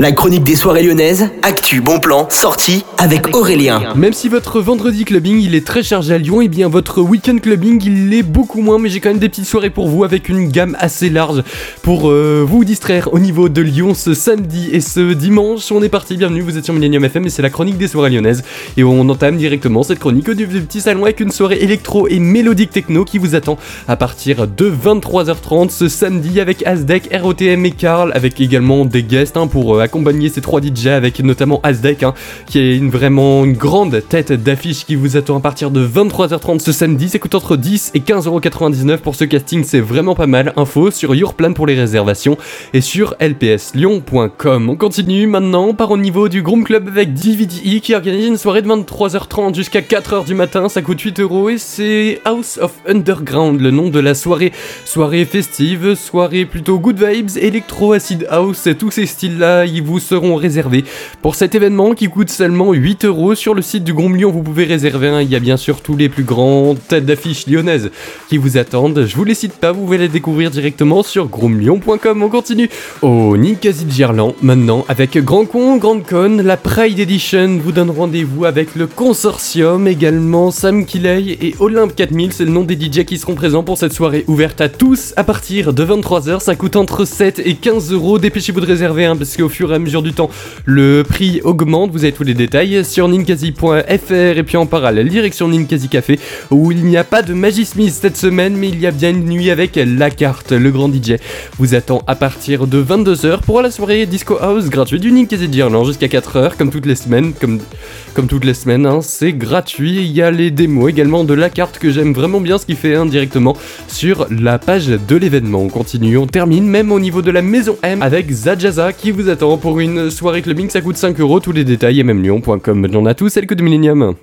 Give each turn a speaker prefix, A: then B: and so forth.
A: La chronique des soirées lyonnaises, actu, bon plan, sortie avec Aurélien.
B: Même si votre vendredi clubbing il est très chargé à Lyon, et eh bien votre week-end clubbing il l'est beaucoup moins, mais j'ai quand même des petites soirées pour vous avec une gamme assez large pour euh, vous distraire au niveau de Lyon ce samedi et ce dimanche. On est parti, bienvenue, vous êtes sur Millennium FM et c'est la chronique des soirées lyonnaises. Et on entame directement cette chronique du petit salon avec une soirée électro et mélodique techno qui vous attend à partir de 23h30 ce samedi avec Asdec, ROTM et Karl, avec également des guests hein, pour euh, accompagner ces trois DJ avec notamment Asdek, hein, qui est une, vraiment une grande tête d'affiche qui vous attend à partir de 23h30 ce samedi. Ça coûte entre 10 et 15,99€ pour ce casting, c'est vraiment pas mal. Info sur Yourplan pour les réservations et sur lpslyon.com. On continue maintenant par au niveau du Groom Club avec DVDE qui organise une soirée de 23h30 jusqu'à 4h du matin. Ça coûte 8€ et c'est House of Underground, le nom de la soirée. Soirée festive, soirée plutôt good vibes, électro, acid house, tous ces styles-là, vous seront réservés pour cet événement qui coûte seulement 8 euros. Sur le site du Grom Lyon, vous pouvez réserver un. Il y a bien sûr tous les plus grands têtes d'affiche lyonnaises qui vous attendent. Je vous les cite pas, vous pouvez les découvrir directement sur gromlyon.com. On continue au Ninkasi Gerland maintenant avec Grand Con, Grande Con, la Pride Edition vous donne rendez-vous avec le consortium également Sam Kiley et Olympe 4000. C'est le nom des DJ qui seront présents pour cette soirée ouverte à tous à partir de 23h. Ça coûte entre 7 et 15 euros. Dépêchez-vous de réserver un parce qu'au fur à mesure du temps, le prix augmente. Vous avez tous les détails sur ninkasi.fr et puis en parallèle, direction Ninkasi Café où il n'y a pas de Magie Smith cette semaine, mais il y a bien une nuit avec la carte. Le grand DJ vous attend à partir de 22h pour la soirée Disco House gratuite du Ninkasi d'Irlande jusqu'à 4h, comme toutes les semaines. Comme, comme toutes les semaines, hein, c'est gratuit. Il y a les démos également de la carte que j'aime vraiment bien ce qu'il fait indirectement sur la page de l'événement. On continue, on termine même au niveau de la maison M avec Zajaza qui vous attend pour une soirée clubbing, ça coûte 5 euros. Tous les détails, mmlyon.com. J'en a tous, celle que de Millennium.